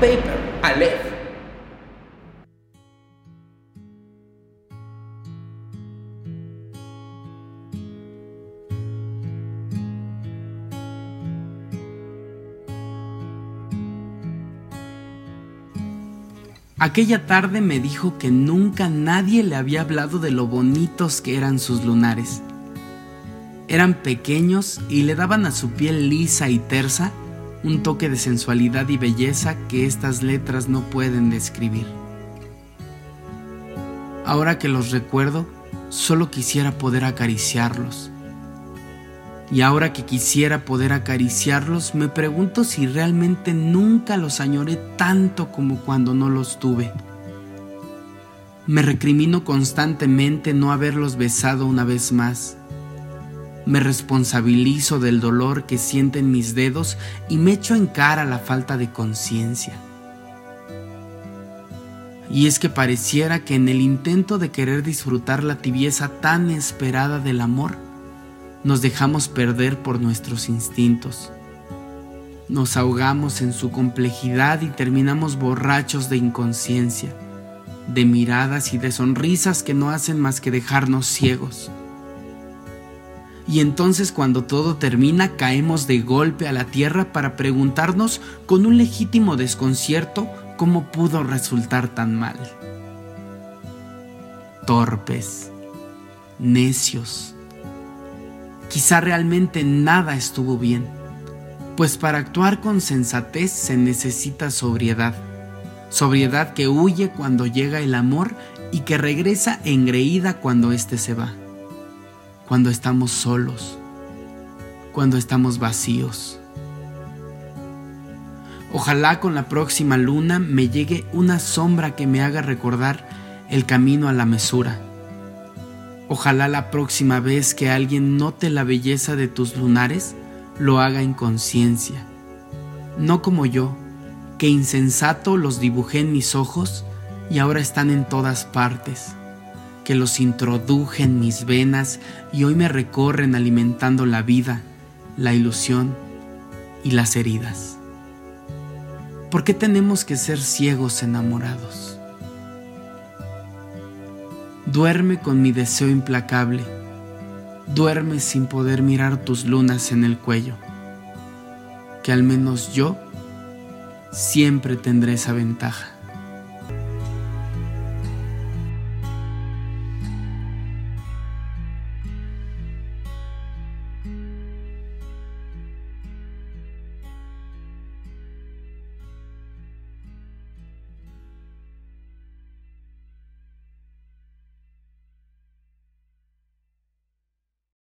Paper. Aquella tarde me dijo que nunca nadie le había hablado de lo bonitos que eran sus lunares. Eran pequeños y le daban a su piel lisa y tersa un toque de sensualidad y belleza que estas letras no pueden describir. Ahora que los recuerdo, solo quisiera poder acariciarlos. Y ahora que quisiera poder acariciarlos, me pregunto si realmente nunca los añoré tanto como cuando no los tuve. Me recrimino constantemente no haberlos besado una vez más me responsabilizo del dolor que sienten mis dedos y me echo en cara la falta de conciencia. Y es que pareciera que en el intento de querer disfrutar la tibieza tan esperada del amor, nos dejamos perder por nuestros instintos. Nos ahogamos en su complejidad y terminamos borrachos de inconsciencia, de miradas y de sonrisas que no hacen más que dejarnos ciegos y entonces cuando todo termina caemos de golpe a la tierra para preguntarnos con un legítimo desconcierto cómo pudo resultar tan mal. Torpes, necios. Quizá realmente nada estuvo bien, pues para actuar con sensatez se necesita sobriedad, sobriedad que huye cuando llega el amor y que regresa engreída cuando éste se va cuando estamos solos, cuando estamos vacíos. Ojalá con la próxima luna me llegue una sombra que me haga recordar el camino a la mesura. Ojalá la próxima vez que alguien note la belleza de tus lunares, lo haga en conciencia. No como yo, que insensato los dibujé en mis ojos y ahora están en todas partes que los introduje en mis venas y hoy me recorren alimentando la vida, la ilusión y las heridas. ¿Por qué tenemos que ser ciegos enamorados? Duerme con mi deseo implacable, duerme sin poder mirar tus lunas en el cuello, que al menos yo siempre tendré esa ventaja.